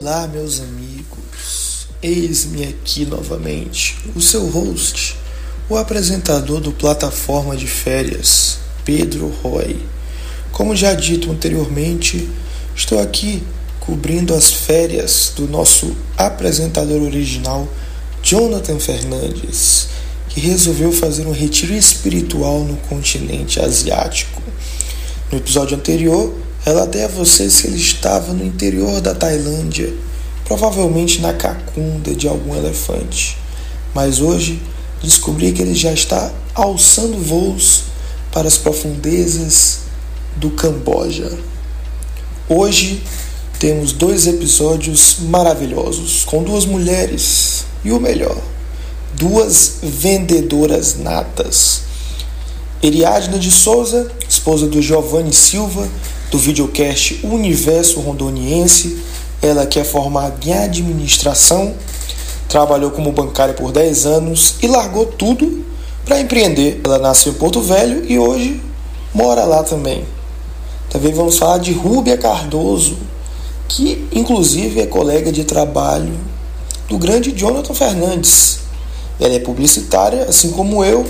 Olá, meus amigos. Eis-me aqui novamente, o seu host, o apresentador do Plataforma de Férias, Pedro Roy. Como já dito anteriormente, estou aqui cobrindo as férias do nosso apresentador original, Jonathan Fernandes, que resolveu fazer um retiro espiritual no continente asiático. No episódio anterior, relatei a vocês que ele estava no interior da Tailândia, provavelmente na cacunda de algum elefante. Mas hoje descobri que ele já está alçando voos para as profundezas do Camboja. Hoje temos dois episódios maravilhosos com duas mulheres e o melhor, duas vendedoras natas. Eriadna de Souza, esposa do Giovanni Silva, do videocast Universo Rondoniense, ela que é formada em administração, trabalhou como bancária por 10 anos e largou tudo para empreender. Ela nasceu em Porto Velho e hoje mora lá também. Também vamos falar de Rúbia Cardoso, que inclusive é colega de trabalho do grande Jonathan Fernandes. Ela é publicitária, assim como eu,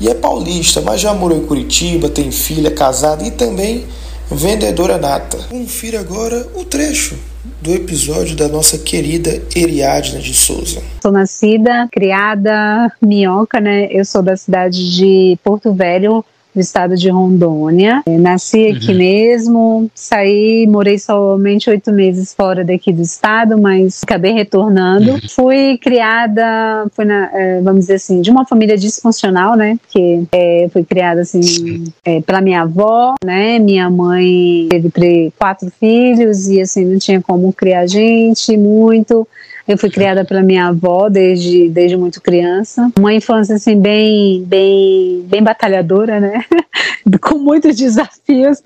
e é paulista, mas já morou em Curitiba, tem filha, é casada e também vendedora nata. Confira agora o trecho do episódio da nossa querida Eriadna de Souza. Sou nascida, criada, minhoca, né? Eu sou da cidade de Porto Velho, do estado de Rondônia. Nasci aqui uhum. mesmo, saí, morei somente oito meses fora daqui do estado, mas acabei retornando. Uhum. Fui criada, fui na, é, vamos dizer assim, de uma família disfuncional, né? Que é, fui criada assim é, pela minha avó, né? Minha mãe teve quatro filhos e assim não tinha como criar gente muito. Eu fui criada pela minha avó desde, desde muito criança. Uma infância assim bem bem bem batalhadora, né? Com muitos desafios,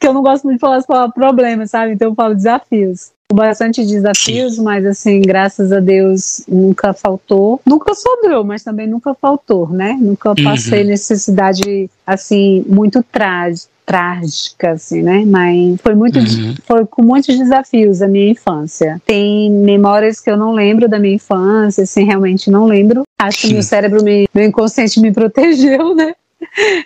que eu não gosto muito de falar as palavras problemas, sabe? Então eu falo desafios bastante desafios, mas assim, graças a Deus nunca faltou. Nunca sobrou, mas também nunca faltou, né? Nunca passei uhum. necessidade assim muito trágica trágica, assim, né? Mas foi muito, uhum. foi com muitos desafios a minha infância. Tem memórias que eu não lembro da minha infância, assim, realmente não lembro. Acho que meu cérebro, me, meu inconsciente me protegeu, né?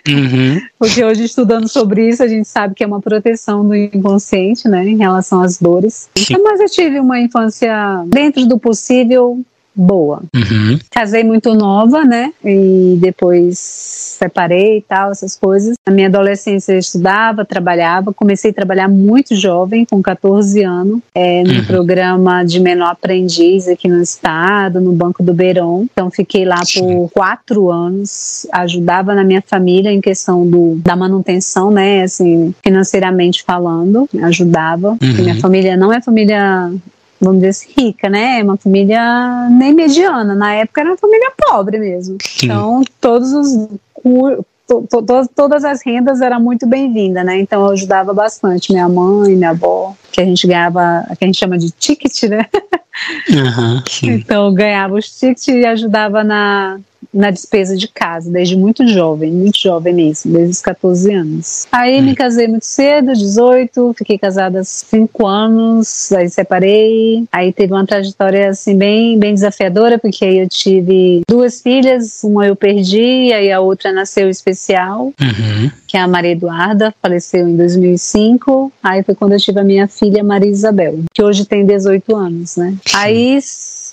Uhum. Porque hoje, estudando sobre isso, a gente sabe que é uma proteção do inconsciente, né, em relação às dores. Sim. Mas eu tive uma infância, dentro do possível, boa. Uhum. Casei muito nova, né? E depois separei e tal, essas coisas. Na minha adolescência eu estudava, trabalhava. Comecei a trabalhar muito jovem, com 14 anos, é, no uhum. programa de menor aprendiz aqui no estado, no Banco do Beirão. Então fiquei lá por quatro anos, ajudava na minha família em questão do, da manutenção, né? Assim, financeiramente falando, ajudava. Uhum. Minha família não é família vamos dizer assim, rica, né? É uma família nem mediana. Na época era uma família pobre mesmo. Então, todos os to, to, todas as rendas eram muito bem-vindas, né? Então eu ajudava bastante minha mãe, minha avó, que a gente ganhava, que a gente chama de ticket, né? Uhum, então eu ganhava os tickets e ajudava na, na despesa de casa, desde muito jovem, muito jovem mesmo, desde os 14 anos. Aí hum. me casei muito cedo, 18, fiquei casada 5 anos, aí separei, aí teve uma trajetória assim bem, bem desafiadora, porque aí eu tive duas filhas, uma eu perdi, aí a outra nasceu especial, uhum. que é a Maria Eduarda, faleceu em 2005, aí foi quando eu tive a minha filha Maria Isabel, que hoje tem 18 anos, né? Aí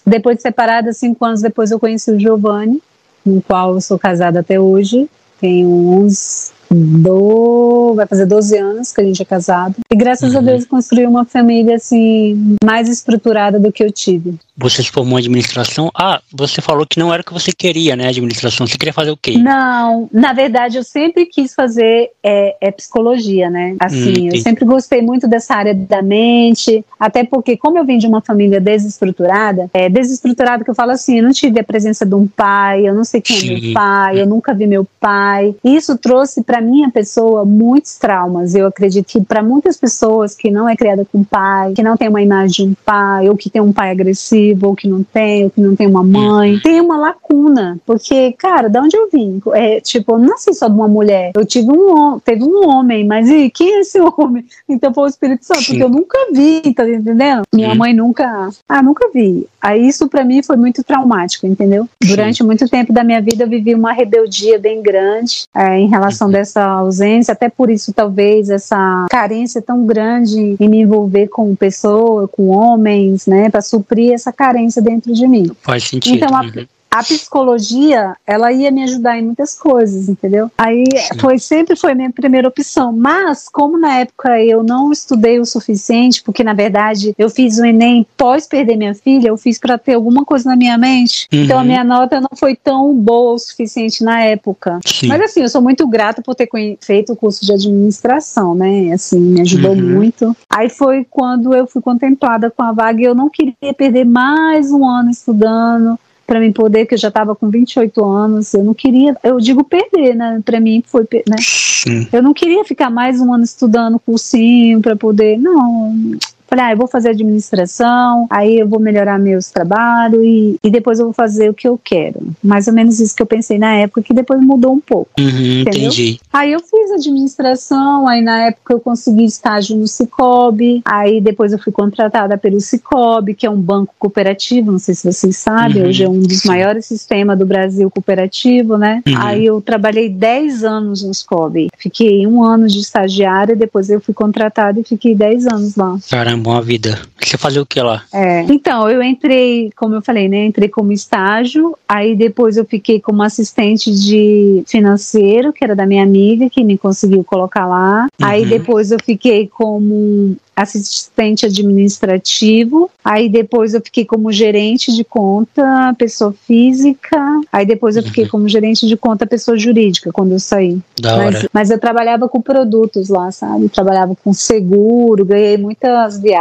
depois de separada, cinco anos depois eu conheci o Giovanni, com o qual eu sou casada até hoje. Tenho 11, do, vai fazer 12 anos que a gente é casado. E graças uhum. a Deus construí uma família assim mais estruturada do que eu tive. Você se formou em administração? Ah, você falou que não era o que você queria, né? Administração. Você queria fazer o quê? Não, na verdade eu sempre quis fazer é, é psicologia, né? Assim, hum, eu sempre gostei muito dessa área da mente, até porque como eu vim de uma família desestruturada, é desestruturada que eu falo assim, eu não tive a presença de um pai, eu não sei quem Sim. é meu pai, eu nunca vi meu pai. Isso trouxe para minha pessoa muitos traumas. Eu acredito que para muitas pessoas que não é criada com pai, que não tem uma imagem de um pai ou que tem um pai agressivo ou que não tem, ou que não tem uma mãe. Tem uma lacuna, porque, cara, da onde eu vim? É, tipo, eu não nasci só de uma mulher. Eu tive um teve um homem, mas e quem é esse homem? Então foi o Espírito Santo, Sim. porque eu nunca vi, tá entendendo? Minha mãe nunca. Ah, nunca vi. Aí isso para mim foi muito traumático, entendeu? Durante muito tempo da minha vida eu vivi uma rebeldia bem grande é, em relação uhum. dessa ausência, até por isso talvez essa carência tão grande em me envolver com pessoas, com homens, né, para suprir essa carência dentro de mim. Faz sentido. Então, a, uhum a psicologia, ela ia me ajudar em muitas coisas, entendeu? Aí foi sempre foi a minha primeira opção, mas como na época eu não estudei o suficiente, porque na verdade eu fiz o ENEM pós perder minha filha, eu fiz para ter alguma coisa na minha mente. Uhum. Então a minha nota não foi tão boa o suficiente na época. Sim. Mas assim, eu sou muito grata por ter feito o curso de administração, né? Assim, me ajudou uhum. muito. Aí foi quando eu fui contemplada com a vaga e eu não queria perder mais um ano estudando para mim poder, que eu já estava com 28 anos, eu não queria, eu digo perder, né? Para mim foi, né? Sim. Eu não queria ficar mais um ano estudando cursinho para poder, não. Falei, ah, eu vou fazer administração, aí eu vou melhorar meus trabalhos e, e depois eu vou fazer o que eu quero. Mais ou menos isso que eu pensei na época, que depois mudou um pouco. Uhum, entendi. Aí eu fiz administração, aí na época eu consegui estágio no Cicobi, aí depois eu fui contratada pelo Cicobi, que é um banco cooperativo, não sei se vocês sabem, uhum, hoje é um dos maiores sistemas do Brasil cooperativo, né? Uhum. Aí eu trabalhei 10 anos no Cicobi. Fiquei um ano de estagiária, depois eu fui contratada e fiquei 10 anos lá. Caramba boa vida. Você fazia o que lá? É, então, eu entrei, como eu falei, né? Entrei como estágio, aí depois eu fiquei como assistente de financeiro, que era da minha amiga, que me conseguiu colocar lá. Uhum. Aí depois eu fiquei como assistente administrativo, aí depois eu fiquei como gerente de conta, pessoa física, aí depois eu fiquei uhum. como gerente de conta, pessoa jurídica, quando eu saí. Da mas, hora. mas eu trabalhava com produtos lá, sabe? Trabalhava com seguro, ganhei muitas viagens,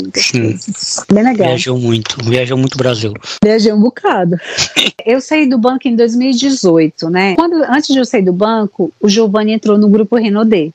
muitas Sim. coisas. Bem legal. Viajou muito, viajou muito Brasil. Viajei um bocado. eu saí do banco em 2018, né? Quando, antes de eu sair do banco, o Giovanni entrou no grupo Renaudet.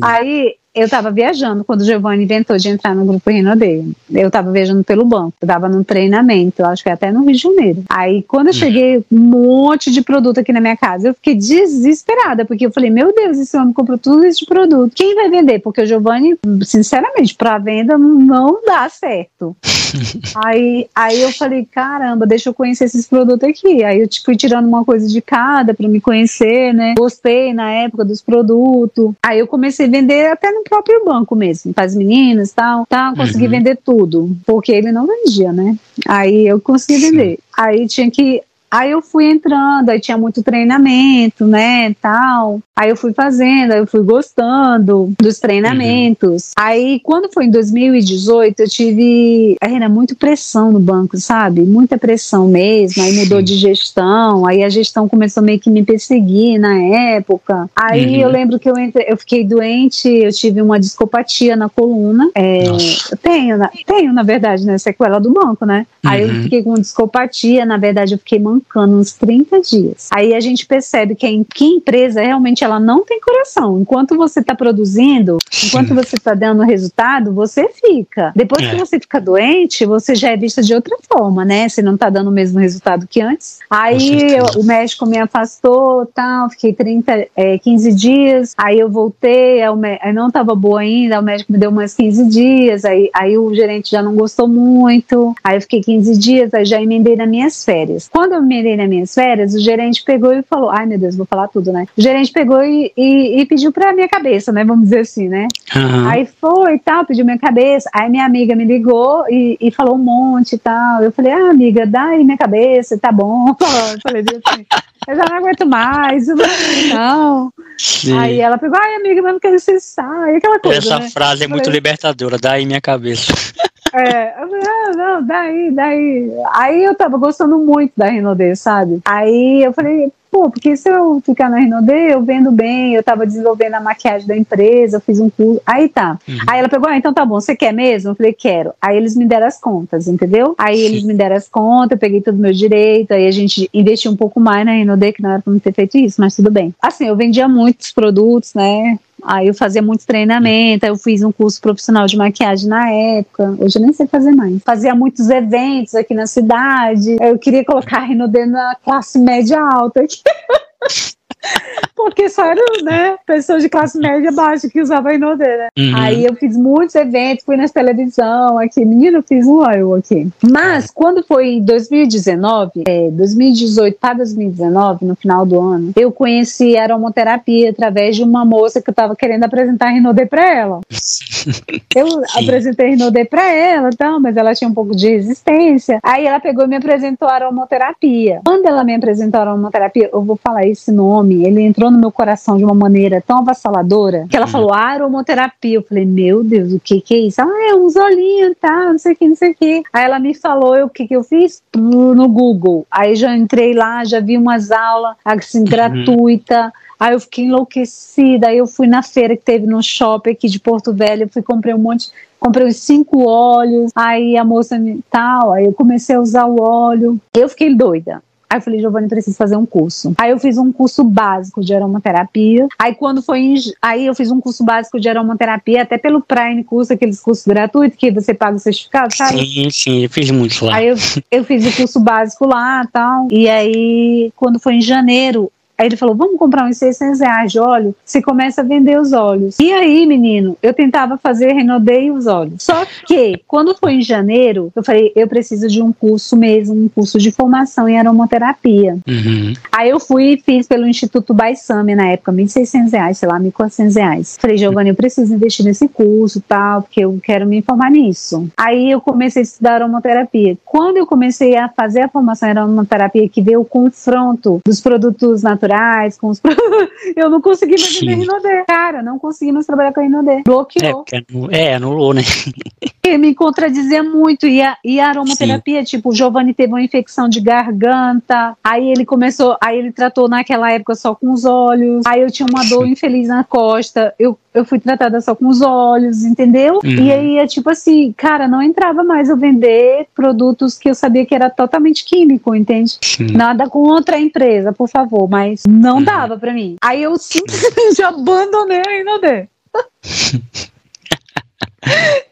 Aí eu estava viajando quando o Giovanni inventou de entrar no grupo Renaudet. Eu estava viajando pelo banco, eu estava num treinamento, acho que até no Rio de Janeiro. Aí quando eu cheguei, um monte de produto aqui na minha casa, eu fiquei desesperada, porque eu falei, meu Deus, esse homem comprou tudo isso de produto. Quem vai vender? Porque o Giovanni, sinceramente, para venda não dá certo. aí, aí eu falei, caramba, deixa eu conhecer esses produtos aqui. Aí eu tipo, fui tirando uma coisa de cada para me conhecer, né? Gostei na época dos produtos. Aí eu comecei a vender até no próprio banco mesmo, para as meninas e tal, tal, consegui uhum. vender tudo, porque ele não vendia, né? Aí eu consegui vender. Aí tinha que Aí eu fui entrando, aí tinha muito treinamento, né, tal. Aí eu fui fazendo, aí eu fui gostando dos treinamentos. Uhum. Aí quando foi em 2018, eu tive era muito pressão no banco, sabe? Muita pressão mesmo. Aí mudou de gestão, aí a gestão começou meio que me perseguir na época. Aí uhum. eu lembro que eu entrei, eu fiquei doente, eu tive uma discopatia na coluna. É, tenho, tenho na verdade, né, sequela do banco, né? Uhum. Aí eu uhum. fiquei com discopatia, na verdade eu fiquei mancando uns 30 dias. Aí a gente percebe que a, que empresa realmente ela não tem coração. Enquanto você está produzindo, enquanto Sim. você está dando resultado, você fica. Depois é. que você fica doente, você já é vista de outra forma, né? Você não está dando o mesmo resultado que antes. Aí eu, o médico me afastou, tal, fiquei 30, é, 15 dias. Aí eu voltei, aí não estava boa ainda, o médico me deu mais 15 dias. Aí, aí o gerente já não gostou muito. Aí eu fiquei 15 dias, aí já emendei nas minhas férias. Quando eu terminei nas minhas férias, o gerente pegou e falou: ai meu Deus, vou falar tudo, né? O gerente pegou e, e, e pediu pra minha cabeça, né? Vamos dizer assim, né? Uhum. Aí foi e tal, pediu minha cabeça. Aí minha amiga me ligou e, e falou um monte e tal. Eu falei: ah, amiga, dá aí minha cabeça, tá bom. Eu falei assim. Eu já não aguento mais, não. Sim. Aí ela pegou, ai amiga, mas não quero que você saia, aquela coisa. Essa né? frase é muito libertadora, dá aí minha cabeça. É, eu falei, ah, não, daí, daí. Aí eu tava gostando muito da Renaudet, sabe? Aí eu falei, pô, porque se eu ficar na Renaudet, eu vendo bem, eu tava desenvolvendo a maquiagem da empresa, eu fiz um curso. Aí tá. Uhum. Aí ela pegou, ah, então tá bom, você quer mesmo? Eu falei, quero. Aí eles me deram as contas, entendeu? Aí Sim. eles me deram as contas, eu peguei todo o meu direito, aí a gente investiu um pouco mais na Renaudet, que não era pra não ter feito isso, mas tudo bem. Assim, eu vendia muitos produtos, né? Aí eu fazia muito treinamento, aí eu fiz um curso profissional de maquiagem na época. Hoje eu nem sei fazer mais. Fazia muitos eventos aqui na cidade. Eu queria colocar a Renaudet na classe média alta aqui. Porque só eram, né, pessoas de classe média baixa que usavam a Inodê, né? Uhum. Aí eu fiz muitos eventos, fui nas televisão aqui. Menino, fiz um oil aqui. Mas quando foi em 2019, é, 2018 para 2019, no final do ano, eu conheci a aromoterapia através de uma moça que eu tava querendo apresentar a Rinodê pra ela. eu Sim. apresentei a Rinodê pra ela, então, mas ela tinha um pouco de resistência. Aí ela pegou e me apresentou a aromoterapia. Quando ela me apresentou a aromoterapia, eu vou falar esse nome ele entrou no meu coração de uma maneira tão avassaladora que ela uhum. falou aromoterapia. Eu falei, meu Deus, o que que é isso? Ah, é uns olhinhos, tá, não sei o que, não sei o que. Aí ela me falou o que que eu fiz no Google. Aí já entrei lá, já vi umas aulas assim, uhum. gratuita. Aí eu fiquei enlouquecida. Aí eu fui na feira que teve no shopping aqui de Porto Velho. Eu fui comprei um monte, comprei uns cinco óleos. Aí a moça me tal. Aí eu comecei a usar o óleo. Eu fiquei doida. Aí eu falei, Giovanni, preciso fazer um curso. Aí eu fiz um curso básico de aromaterapia. Aí quando foi em, aí eu fiz um curso básico de aromaterapia, até pelo Prime curso, aqueles cursos gratuitos que você paga o certificado, sabe? Sim, sim, eu fiz muitos lá. Aí eu, eu fiz o curso básico lá, tal. E aí quando foi em janeiro, Aí ele falou: vamos comprar uns 600 reais de óleo. Você começa a vender os óleos. E aí, menino, eu tentava fazer Renaudet e os óleos. Só que, quando foi em janeiro, eu falei: eu preciso de um curso mesmo, um curso de formação em aromaterapia. Uhum. Aí eu fui e fiz pelo Instituto Baissame na época, 1.600 reais, sei lá, 1.400 reais. Falei: Giovanni, eu preciso investir nesse curso tal, porque eu quero me informar nisso. Aí eu comecei a estudar aromaterapia. Quando eu comecei a fazer a formação em aromaterapia, que veio o confronto dos produtos naturais naturais, com os eu não consegui mais vender Rinodê. Cara, não consegui mais trabalhar com a Rinodê. Bloqueou. É, é, anulou, né? me contradizia muito. E a, e a aromaterapia, Sim. tipo, o Giovanni teve uma infecção de garganta, aí ele começou, aí ele tratou naquela época só com os olhos, aí eu tinha uma dor infeliz na costa, eu, eu fui tratada só com os olhos, entendeu? Uhum. E aí é tipo assim, cara, não entrava mais eu vender produtos que eu sabia que era totalmente químico, entende? Sim. Nada contra a empresa, por favor, mas não uhum. dava para mim. Aí eu simplesmente abandonei a Inodê.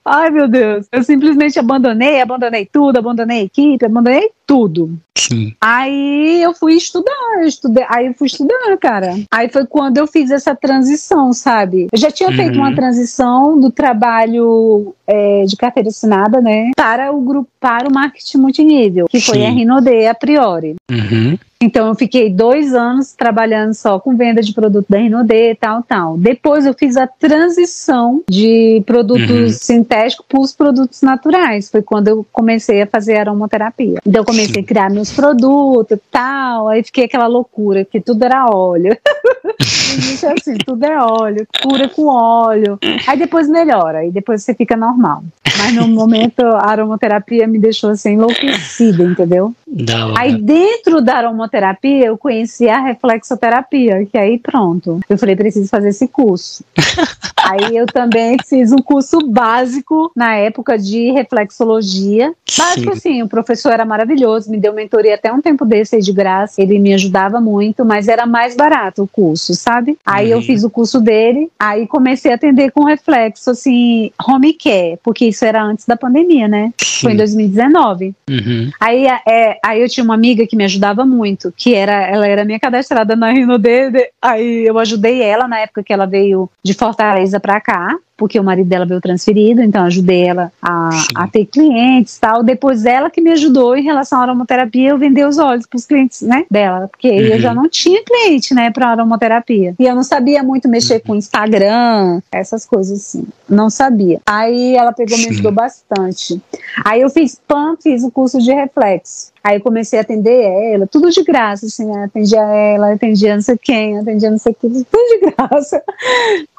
Ai, meu Deus. Eu simplesmente abandonei, abandonei tudo, abandonei a equipe, abandonei tudo. Sim. Aí eu fui estudar, eu estudei, aí eu fui estudar, cara. Aí foi quando eu fiz essa transição, sabe? Eu já tinha uhum. feito uma transição do trabalho é, de carteira assinada, né, para o grupo, para o marketing multinível, que foi Sim. a Rinode a priori. Uhum. Então eu fiquei dois anos trabalhando só com venda de produto da Rinode, tal, tal. Depois eu fiz a transição de produtos uhum. sintéticos para os produtos naturais. Foi quando eu comecei a fazer aromaterapia. Então eu comecei Sim. a criar meus produtos, tal. Aí fiquei aquela loucura que tudo era óleo. É assim, tudo é óleo, cura com óleo. Aí depois melhora, aí depois você fica normal. Mas no momento a aromaterapia me deixou assim enlouquecida, entendeu? Aí dentro da aromaterapia eu conheci a reflexoterapia, que aí pronto. Eu falei, preciso fazer esse curso. aí eu também fiz um curso básico na época de reflexologia. Básico Sim. assim, o professor era maravilhoso, me deu mentoria até um tempo desse aí de graça, ele me ajudava muito, mas era mais barato o curso, sabe? Aí uhum. eu fiz o curso dele, aí comecei a atender com reflexo, assim, home care, porque isso era antes da pandemia, né? Sim. Foi em 2019. Uhum. Aí, é, aí eu tinha uma amiga que me ajudava muito, que era, ela era minha cadastrada na Rinode, aí eu ajudei ela na época que ela veio de Fortaleza pra cá, porque o marido dela veio transferido, então ajudei ela a, a ter clientes tal. Depois ela que me ajudou em relação à aromaterapia, eu vender os olhos para os clientes, né, dela, porque uhum. eu já não tinha cliente, né, para aromaterapia. E eu não sabia muito mexer uhum. com Instagram, essas coisas assim. Não sabia. Aí ela pegou me ajudou bastante. Aí eu fiz PAN, fiz o curso de reflexo. Aí comecei a atender ela, tudo de graça, assim, né? atendia ela, atendia não sei quem, atendia não sei quem, tudo de graça.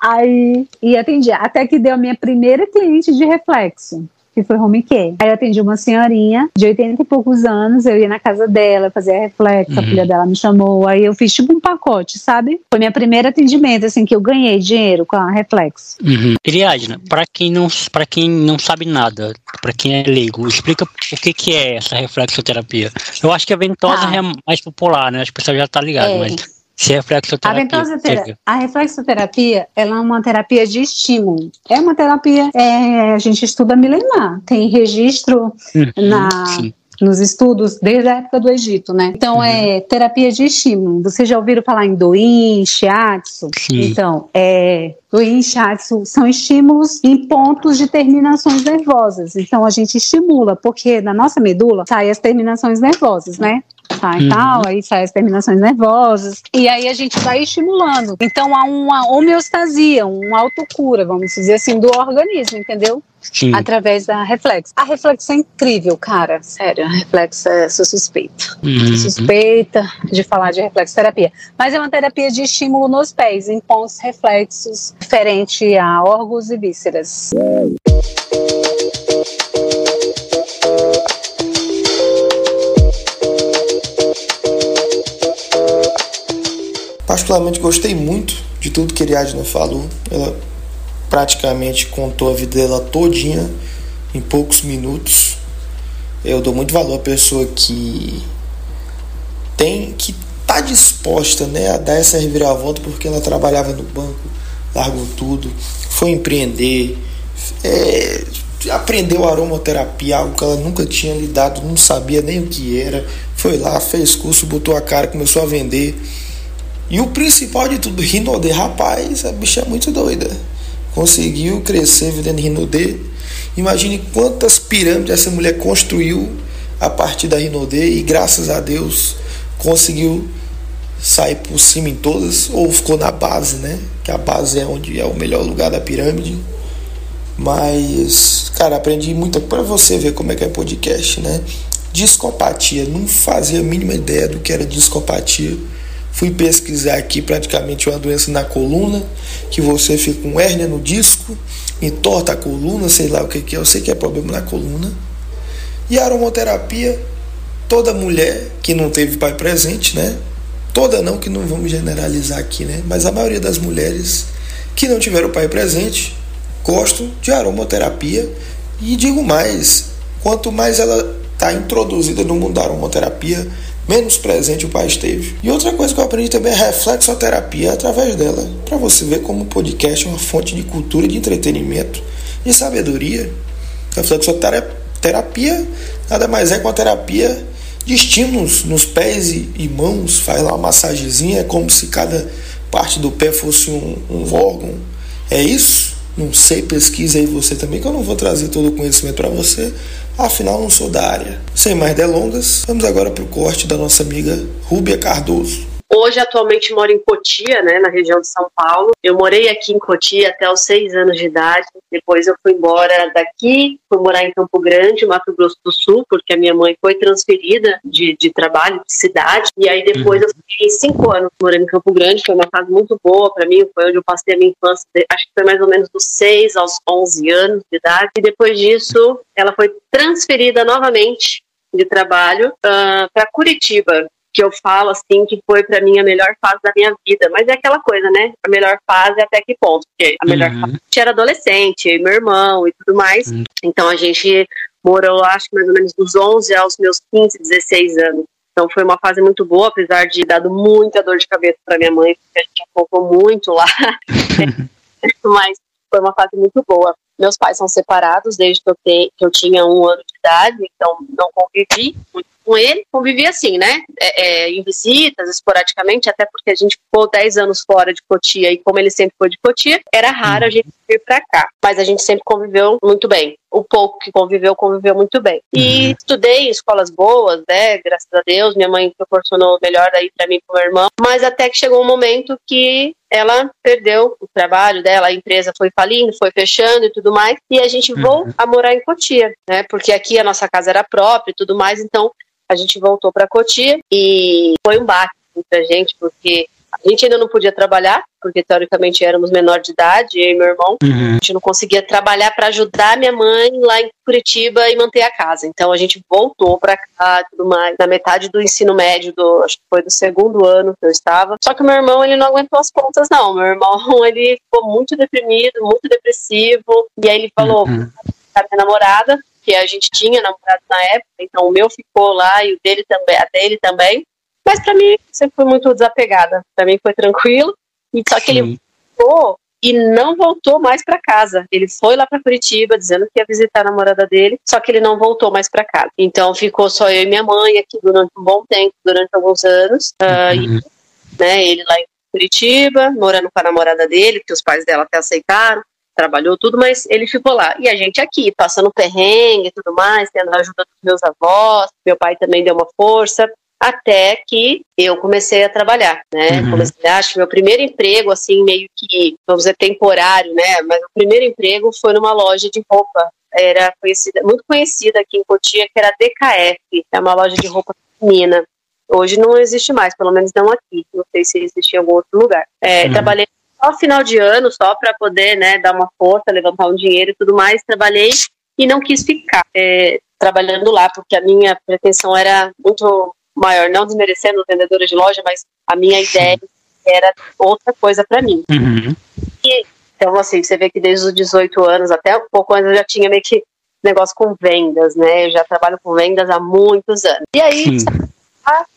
Aí, e atendia, até que deu a minha primeira cliente de reflexo que foi home care. Aí eu atendi uma senhorinha de 80 e poucos anos, eu ia na casa dela, fazia reflexo, uhum. a filha dela me chamou, aí eu fiz tipo um pacote, sabe? Foi minha primeira atendimento, assim, que eu ganhei dinheiro com a reflexo. Uhum. Ariadna, pra quem não, pra quem não sabe nada, pra quem é leigo, explica o que que é essa reflexoterapia. Eu acho que a ventosa tá. é mais popular, né? As pessoas já tá ligado, é. mas Se é reflexoterapia. A, a reflexoterapia ela é uma terapia de estímulo. É uma terapia, é, a gente estuda milenar. Tem registro uhum, na. Sim nos estudos desde a época do Egito, né? Então uhum. é terapia de estímulo. Vocês já ouviram falar em Doin, Shiatsu? Sim. Então, é, Doin e Shiatsu são estímulos em pontos de terminações nervosas. Então a gente estimula, porque na nossa medula saem as terminações nervosas, né? Sai uhum. tal, aí sai as terminações nervosas, e aí a gente vai estimulando. Então há uma homeostasia, uma autocura, vamos dizer assim, do organismo, entendeu? Sim. através da reflexo. A reflexo é incrível, cara. Sério, a reflexo é sou suspeita. Uhum. Suspeita de falar de reflexoterapia. Mas é uma terapia de estímulo nos pés, em pontos reflexos, diferente a órgãos e vísceras. Particularmente gostei muito de tudo que Ariadna falou. Ela praticamente contou a vida dela todinha em poucos minutos. Eu dou muito valor à pessoa que tem que tá disposta, né, a dar essa reviravolta porque ela trabalhava no banco, largou tudo, foi empreender, é, aprendeu aromaterapia, algo que ela nunca tinha lidado, não sabia nem o que era, foi lá, fez curso, botou a cara, começou a vender. E o principal de tudo, Rinode, rapaz, a bicha é muito doida conseguiu crescer vendendo Rinodê. Imagine quantas pirâmides essa mulher construiu a partir da Rinodê e graças a Deus conseguiu sair por cima em todas, ou ficou na base, né? Que a base é onde é o melhor lugar da pirâmide. Mas, cara, aprendi muito para você ver como é que é podcast, né? Discopatia, não fazia a mínima ideia do que era discopatia Fui pesquisar aqui praticamente uma doença na coluna, que você fica com hérnia no disco, entorta a coluna, sei lá o que, que é, eu sei que é problema na coluna. E a aromoterapia, toda mulher que não teve pai presente, né? Toda não, que não vamos generalizar aqui, né? Mas a maioria das mulheres que não tiveram pai presente gostam de aromoterapia. E digo mais, quanto mais ela está introduzida no mundo da aromoterapia, menos presente o pai esteve. E outra coisa que eu aprendi também é reflexoterapia através dela, para você ver como o podcast é uma fonte de cultura, de entretenimento, de sabedoria. Reflexoterapia nada mais é que uma terapia de estímulos nos pés e, mãos, faz lá uma massagenzinha, é como se cada parte do pé fosse um, um órgão. É isso? Não sei, pesquisa aí você também, que eu não vou trazer todo o conhecimento para você, afinal não sou da área. Sem mais delongas, vamos agora para o corte da nossa amiga Rúbia Cardoso. Hoje, atualmente, moro em Cotia, né, na região de São Paulo. Eu morei aqui em Cotia até os seis anos de idade. Depois eu fui embora daqui, fui morar em Campo Grande, Mato Grosso do Sul, porque a minha mãe foi transferida de, de trabalho, de cidade. E aí depois uhum. eu fiquei cinco anos morando em Campo Grande. Foi uma fase muito boa para mim. Foi onde eu passei a minha infância. Acho que foi mais ou menos dos seis aos onze anos de idade. E depois disso, ela foi transferida novamente de trabalho uh, ah, para Curitiba que eu falo assim que foi para mim a melhor fase da minha vida, mas é aquela coisa, né? A melhor fase até que ponto? Porque a melhor uhum. fase era adolescente, meu irmão e tudo mais. Uhum. Então a gente morou, acho que mais ou menos dos 11 aos meus 15, 16 anos. Então foi uma fase muito boa, apesar de dado muita dor de cabeça para minha mãe, porque a gente focou muito lá. mas foi uma fase muito boa. Meus pais são separados desde que eu, te, que eu tinha um ano de idade, então não convivi muito com ele, convivi assim, né? É, é, em visitas, esporadicamente, até porque a gente ficou 10 anos fora de Cotia e como ele sempre foi de Cotia, era raro a gente vir para cá. Mas a gente sempre conviveu muito bem. O pouco que conviveu, conviveu muito bem. E uhum. estudei em escolas boas, né? Graças a Deus, minha mãe proporcionou o melhor aí para mim e pro meu irmão. Mas até que chegou um momento que ela perdeu o trabalho dela, a empresa foi falindo, foi fechando e tudo mais, e a gente uhum. voltou a morar em Cotia, né? Porque aqui a nossa casa era própria e tudo mais, então a gente voltou para Cotia e foi um baque pra gente, porque a gente ainda não podia trabalhar, porque teoricamente éramos menor de idade, eu e meu irmão. Uhum. A gente não conseguia trabalhar para ajudar minha mãe lá em Curitiba e manter a casa. Então a gente voltou para cá e tudo mais. Na metade do ensino médio, do, acho que foi do segundo ano que eu estava. Só que meu irmão, ele não aguentou as pontas, não. Meu irmão, ele ficou muito deprimido, muito depressivo. E aí ele falou: uhum. a minha namorada, que a gente tinha namorado na época, então o meu ficou lá e o dele também, a dele também. Mas para mim, sempre fui muito desapegada. Para mim foi tranquilo. E só que Sim. ele voltou e não voltou mais para casa. Ele foi lá para Curitiba dizendo que ia visitar a namorada dele, só que ele não voltou mais para casa. Então ficou só eu e minha mãe aqui durante um bom tempo, durante alguns anos. Uh, e, né, ele lá em Curitiba, morando com a namorada dele, que os pais dela até aceitaram trabalhou tudo, mas ele ficou lá. E a gente aqui, passando perrengue e tudo mais, tendo a ajuda dos meus avós, meu pai também deu uma força, até que eu comecei a trabalhar, né? Uhum. Comecei, acho que meu primeiro emprego, assim, meio que, vamos dizer, temporário, né? Mas o primeiro emprego foi numa loja de roupa. Era conhecida, muito conhecida aqui em Cotia, que era a DKF, é uma loja de roupa feminina. Hoje não existe mais, pelo menos não aqui. Não sei se existe em algum outro lugar. É, uhum. Trabalhei só final de ano, só para poder né, dar uma força, levantar um dinheiro e tudo mais. Trabalhei e não quis ficar é, trabalhando lá, porque a minha pretensão era muito maior, não desmerecendo vendedora de loja, mas a minha ideia era outra coisa para mim. Uhum. E, então, assim, você vê que desde os 18 anos, até um pouco antes, eu já tinha meio que negócio com vendas, né? Eu já trabalho com vendas há muitos anos. E aí,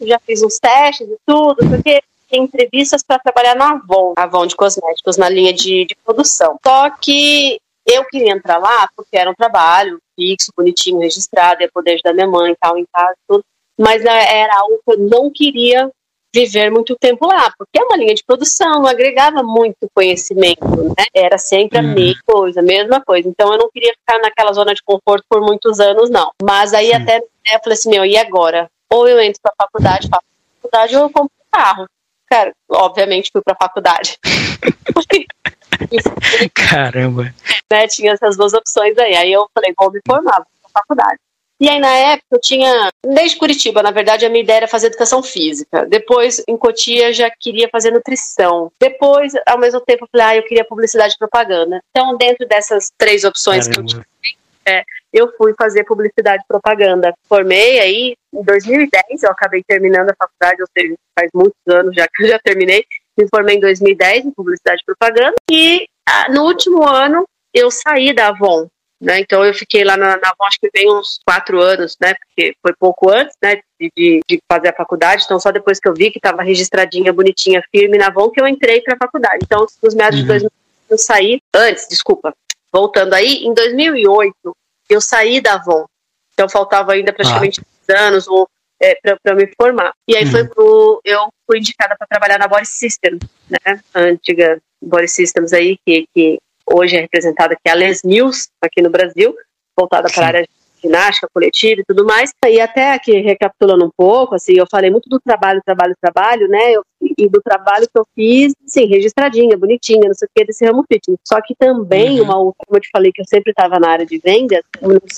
já fiz uns testes e tudo, porque entrevistas para trabalhar na Avon, Avon de cosméticos, na linha de, de produção. Só que eu queria entrar lá porque era um trabalho fixo, bonitinho, registrado, ia poder ajudar minha mãe e tal, em casa, tudo. Mas é, era algo que eu não queria viver muito tempo lá, porque é uma linha de produção, não agregava muito conhecimento, né? Era sempre a uhum. mesma coisa, a mesma coisa. Então eu não queria ficar naquela zona de conforto por muitos anos, não. Mas aí Sim. até eu falei assim, meu, e agora? Ou eu entro para a faculdade, faço faculdade, ou eu compro um carro. Cara, obviamente fui pra faculdade. Caramba. Né, tinha essas duas opções aí. Aí eu falei, vou me formar, vou pra faculdade. E aí, na época, eu tinha, desde Curitiba, na verdade, a minha ideia era fazer educação física. Depois, em Cotia, já queria fazer nutrição. Depois, ao mesmo tempo, eu falei, ah, eu queria publicidade e propaganda. Então, dentro dessas três opções Caramba. que eu tinha, é, eu fui fazer publicidade e propaganda. Formei aí em 2010, eu acabei terminando a faculdade, ou seja, faz muitos anos já que eu já terminei. Me formei em 2010 em publicidade e propaganda e ah, no último ano eu saí da Avon. Né, então eu fiquei lá na, na Avon, acho que bem uns quatro anos, né? Porque foi pouco antes, né? De, de, de fazer a faculdade. Então só depois que eu vi que estava registradinha, bonitinha, firme na Avon, que eu entrei para a faculdade. Então nos meados uhum. de 2000 eu saí antes, desculpa, voltando aí, em 2008 eu saí da Avon. Então faltava ainda praticamente ah. anos ou é, para me formar. E aí uhum. foi pro, eu fui indicada para trabalhar na Body Systems, né? A antiga Body Systems aí, que, que hoje é representada aqui a Les Mills, aqui no Brasil, voltada para a área ginástica coletiva e tudo mais. E até aqui, recapitulando um pouco, assim, eu falei muito do trabalho, trabalho, trabalho, né? Eu, e do trabalho que eu fiz, sim, registradinha, bonitinha, não sei o que, desse ramo fitness. Só que também, uhum. uma outra, como eu te falei, que eu sempre estava na área de vendas,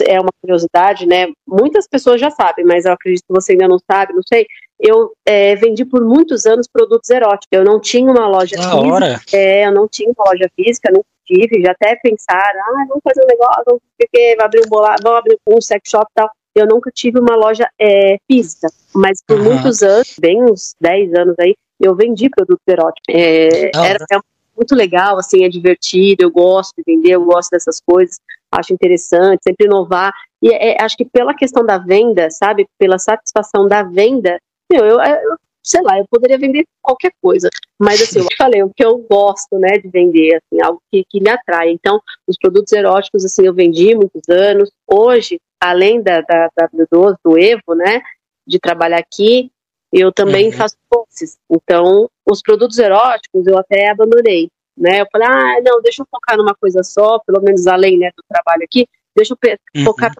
é uma curiosidade, né? Muitas pessoas já sabem, mas eu acredito que você ainda não sabe, não sei eu é, vendi por muitos anos produtos eróticos. Eu não tinha uma loja da física. Hora. É, eu não tinha uma loja física, não tive, já até pensaram, ah, vamos fazer um negócio, vamos, porque vai abrir um bolado, vamos abrir um sex shop e tal. Eu nunca tive uma loja é, física, mas por uhum. muitos anos, bem uns 10 anos aí, eu vendi produtos eróticos. É, era é muito legal, assim, é divertido, eu gosto de vender, eu gosto dessas coisas, acho interessante, sempre inovar. E é, acho que pela questão da venda, sabe, pela satisfação da venda, meu, eu, eu sei lá, eu poderia vender qualquer coisa, mas assim, eu falei, o que eu gosto, né, de vender, assim, algo que, que me atrai. Então, os produtos eróticos, assim, eu vendi muitos anos. Hoje, além da, da, da do, do Evo, né, de trabalhar aqui, eu também uhum. faço doces. Então, os produtos eróticos eu até abandonei, né? Eu falei, ah, não, deixa eu focar numa coisa só, pelo menos além né, do trabalho aqui, deixa eu uhum. focar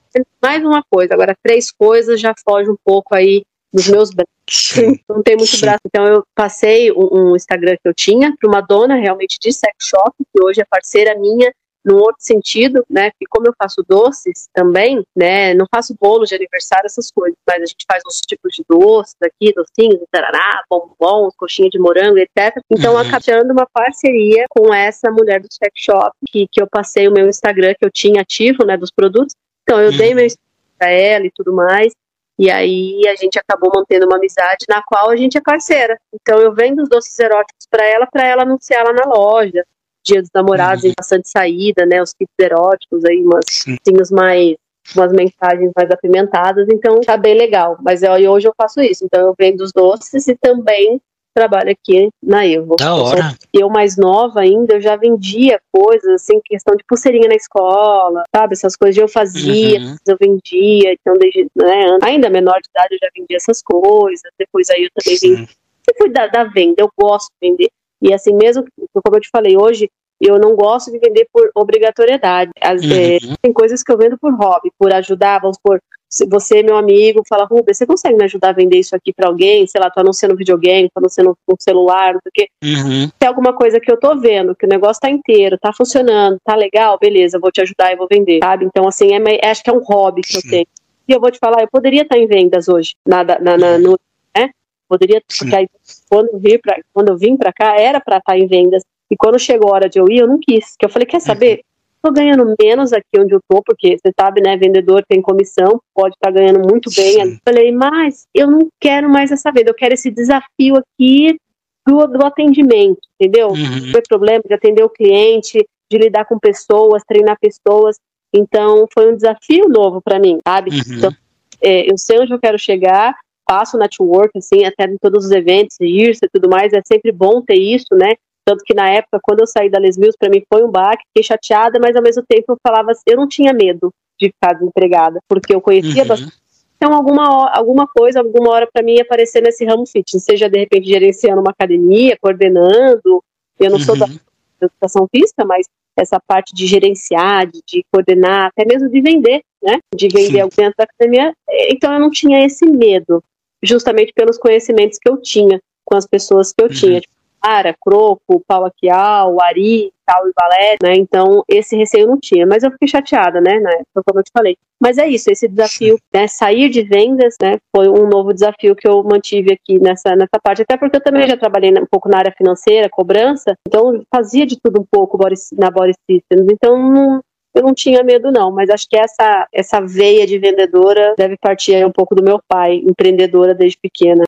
mais uma coisa. Agora, três coisas já foge um pouco aí dos meus braços. Não tem muito braço. Então eu passei um, um Instagram que eu tinha para uma dona realmente de sex shop, que hoje é parceira minha num outro sentido, né? E como eu faço doces também, né? Não faço bolo de aniversário, essas coisas, mas a gente faz uns tipos de doces aqui, docinhos, tarará, bombons, coxinha de morango, etc. Então, uhum. acabando uma parceria com essa mulher do sex shop, que, que eu passei o meu Instagram que eu tinha ativo, né? Dos produtos. Então, eu uhum. dei meu Instagram para ela e tudo mais. E aí a gente acabou mantendo uma amizade na qual a gente é parceira. Então eu vendo os doces eróticos para ela, para ela anunciar lá na loja. Dia dos namorados, uhum. bastante saída, né? Os kits eróticos aí, umas coisinhas mais umas mensagens mais apimentadas, então tá bem legal. Mas eu, hoje eu faço isso, então eu vendo os doces e também trabalho aqui na Evo. Da hora. Eu mais nova ainda, eu já vendia coisas, assim, questão de pulseirinha na escola, sabe? Essas coisas eu fazia, Uhum. eu vendia, então desde, né, ainda menor de idade eu já vendia essas coisas, depois aí eu também vendi. Sim. Eu fui da, da venda, eu gosto de vender. E assim, mesmo, como eu te falei, hoje eu não gosto de vender por obrigatoriedade. As, é, Uhum. tem coisas que eu vendo por hobby, por ajudar, vamos por se você, meu amigo, fala, Rubens, você consegue me ajudar a vender isso aqui pra alguém? Sei lá, tô anunciando videogame, tô anunciando um celular, não sei o quê. Uhum. Tem alguma coisa que eu tô vendo, que o negócio tá inteiro, tá funcionando, tá legal, beleza, eu vou te ajudar e vou vender, sabe? Então, assim, é, meio- acho que é um hobby que eu Sim. tenho. E eu vou te falar, eu poderia estar em vendas hoje, na, na, na- no, né? Poderia, Sim. porque aí, quando eu, vim pra, quando eu vim pra cá, era pra estar em vendas. E quando chegou a hora de eu ir, eu não quis. Que eu falei, quer saber? Tô ganhando menos aqui onde eu tô, porque você sabe, né? Vendedor tem comissão, pode estar ganhando muito bem. Sim. Eu falei, mas eu não quero mais essa venda, eu quero esse desafio aqui do, do atendimento, entendeu? Uhum. Foi problema de atender o cliente, de lidar com pessoas, treinar pessoas. Então, foi um desafio novo para mim, sabe? Uhum. Então, é, eu sei onde eu quero chegar, faço network, assim, até em todos os eventos, IRSA e tudo mais, é sempre bom ter isso, né? Tanto que na época, quando eu saí da Les Mills, para mim foi um baque, fiquei chateada, mas ao mesmo tempo eu falava assim, eu não tinha medo de ficar desempregada, porque eu conhecia Uhum. bastante. Então, alguma, alguma coisa, alguma hora para mim ia aparecer nesse ramo fitness, seja de repente gerenciando uma academia, coordenando. Eu não sou da Uhum. educação física, mas essa parte de gerenciar, de, de coordenar, até mesmo de vender, né? De vender Sim. algo dentro da academia. Eh, Então eu não tinha esse medo, justamente pelos conhecimentos que eu tinha com as pessoas que eu Uhum. tinha. Tipo, Ara, Croco, Paulo Aquial, Ari, Tal e Valé, né? Então esse receio não tinha, mas eu fiquei chateada, né? Na época, como eu te falei. Mas é isso, esse desafio, né? Sair de vendas, né? Foi um novo desafio que eu mantive aqui nessa, nessa parte, até porque eu também já trabalhei um pouco na área financeira, cobrança, então fazia de tudo um pouco na Body Systems, então eu não tinha medo não, mas acho que essa, essa veia de vendedora deve partir aí um pouco do meu pai, empreendedora desde pequena.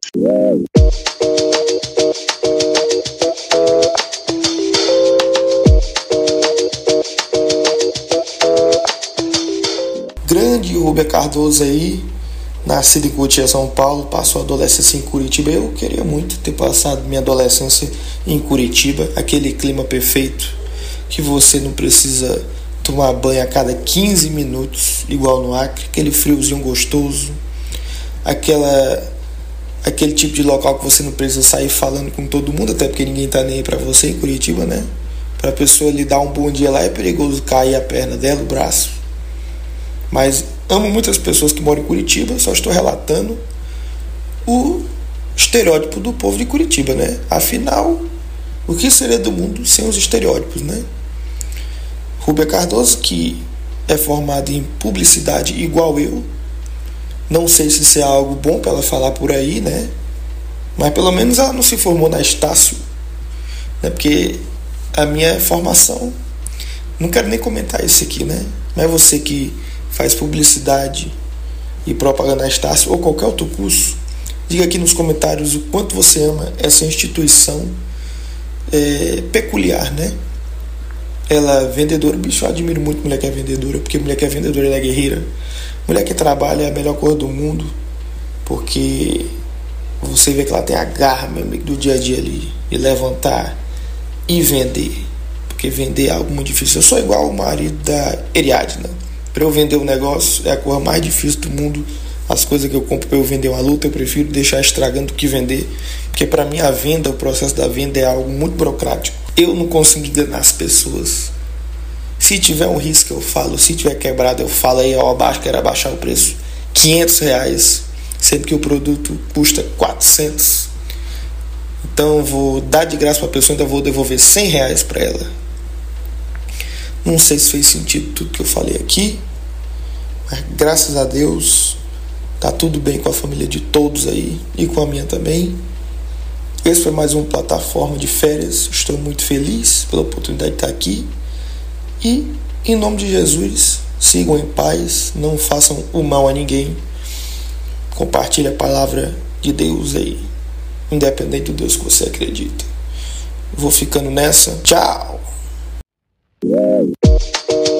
Grande Rubia Cardoso aí, nascido em Cotia, São Paulo, passou a adolescência em Curitiba. Eu queria muito ter passado minha adolescência em Curitiba, aquele clima perfeito que você não precisa tomar banho a cada 15 minutos, igual no Acre, aquele friozinho gostoso, aquela aquele tipo de local que você não precisa sair falando com todo mundo, até porque ninguém tá nem aí pra você em Curitiba, né? Pra pessoa lhe dar um bom dia lá é perigoso cair a perna dela, o braço. Mas amo muitas pessoas que moram em Curitiba, só estou relatando o estereótipo do povo de Curitiba, né? Afinal, o que seria do mundo sem os estereótipos, né? Rubia Cardoso, que é formada em publicidade igual eu, não sei se isso é algo bom para ela falar por aí, né? Mas pelo menos ela não se formou na Estácio, né? Porque a minha formação, não quero nem comentar isso aqui, né? Mas você que faz publicidade e propaganda Estácio ou qualquer outro curso, diga aqui nos comentários o quanto você ama essa instituição é, peculiar, né? Ela é vendedora, bicho, eu admiro muito mulher que é vendedora, porque mulher que é vendedora ela é guerreira. Mulher que trabalha é a melhor coisa do mundo, porque você vê que ela tem a garra, do dia a dia ali, de levantar e vender. Porque vender é algo muito difícil. Eu sou igual o marido da Eriadna. Para eu vender um negócio é a coisa mais difícil do mundo. As coisas que eu compro para eu vender uma luta, eu prefiro deixar estragando do que vender. Porque para mim a venda, o processo da venda é algo muito burocrático. Eu não consigo enganar as pessoas. Se tiver um risco, eu falo. Se tiver quebrado, eu falo aí, ó, abaixo, quero abaixar o preço. 500 reais, sendo que o produto custa 400. Então vou dar de graça para a pessoa, ainda vou devolver 100 reais para ela. Não sei se fez sentido tudo que eu falei aqui, mas graças a Deus tá tudo bem com a família de todos aí e com a minha também. Esse foi mais uma plataforma de férias. Estou muito feliz pela oportunidade de estar aqui. E, em nome de Jesus, sigam em paz, não façam o mal a ninguém. Compartilhe a palavra de Deus aí, independente do Deus que você acredita. Vou ficando nessa. Tchau! Yeah.